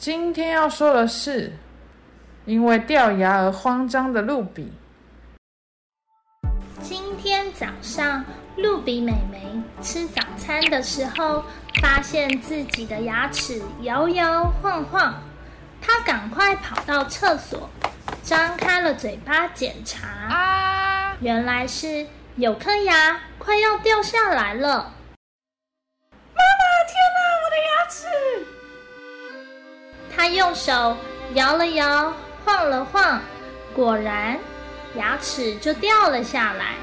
今天要说的是，因为掉牙而慌张的露比。今天早上，露比美眉吃早餐的时候，发现自己的牙齿摇摇晃晃，她赶快跑到厕所，张开了嘴巴检查。啊！原来是有颗牙快要掉下来了。用手摇了摇，晃了晃，果然牙齿就掉了下来。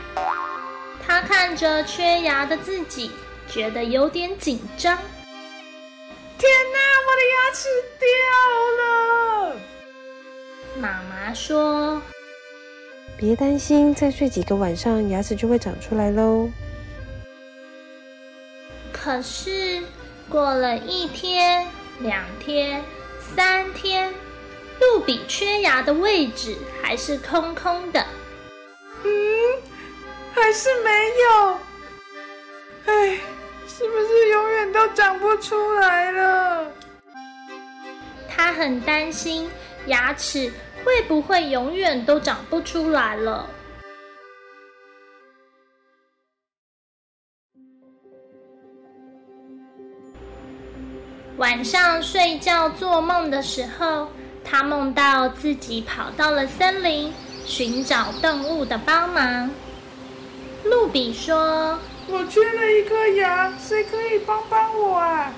他看着缺牙的自己，觉得有点紧张。天哪，我的牙齿掉了！妈妈说：“别担心，再睡几个晚上，牙齿就会长出来喽。”可是过了一天、两天。三天，露比缺牙的位置还是空空的。嗯，还是没有。哎，是不是永远都长不出来了？他很担心牙齿会不会永远都长不出来了。晚上睡觉做梦的时候，他梦到自己跑到了森林，寻找动物的帮忙。露比说：“我缺了一颗牙，谁可以帮帮我啊？”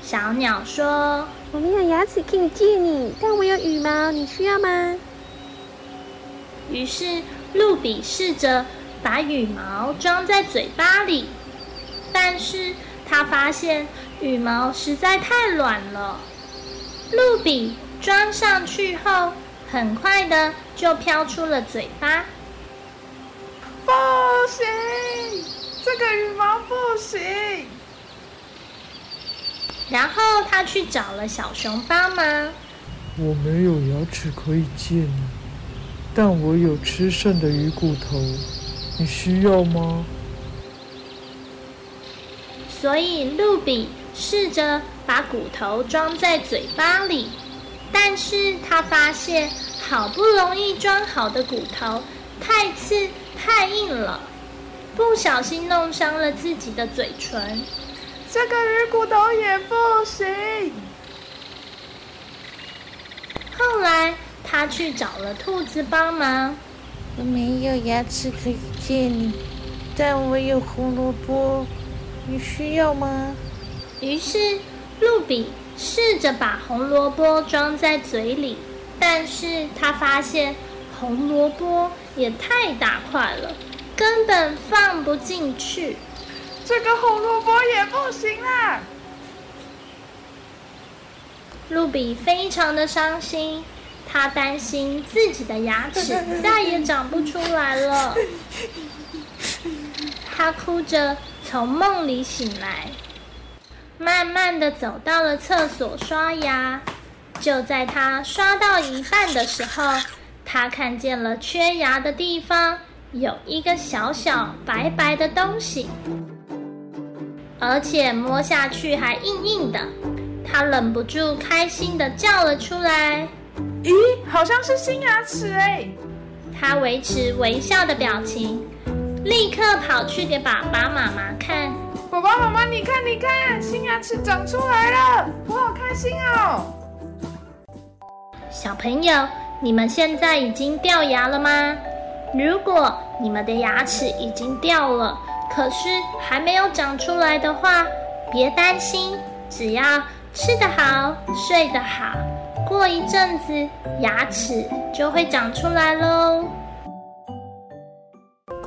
小鸟说：“我没有牙齿可以借你，但我有羽毛，你需要吗？”于是露比试着把羽毛装在嘴巴里，但是他发现。羽毛实在太软了，露比装上去后，很快的就飘出了嘴巴。不行，这个羽毛不行。然后他去找了小熊帮忙。我没有牙齿可以借你，但我有吃剩的鱼骨头，你需要吗？所以露比。试着把骨头装在嘴巴里，但是他发现好不容易装好的骨头太刺太硬了，不小心弄伤了自己的嘴唇。这个鱼骨头也不行。后来他去找了兔子帮忙。我没有牙齿可以借你，但我有胡萝卜，你需要吗？于是，露比试着把红萝卜装在嘴里，但是他发现红萝卜也太大块了，根本放不进去。这个红萝卜也不行啦！露比非常的伤心，他担心自己的牙齿再也长不出来了。他哭着从梦里醒来。慢慢的走到了厕所刷牙，就在他刷到一半的时候，他看见了缺牙的地方有一个小小白白的东西，而且摸下去还硬硬的，他忍不住开心的叫了出来：“咦，好像是新牙齿哎！”他维持微笑的表情，立刻跑去给爸爸妈妈看。你看，你看，新牙齿长出来了，我好开心哦！小朋友，你们现在已经掉牙了吗？如果你们的牙齿已经掉了，可是还没有长出来的话，别担心，只要吃得好，睡得好，过一阵子牙齿就会长出来喽。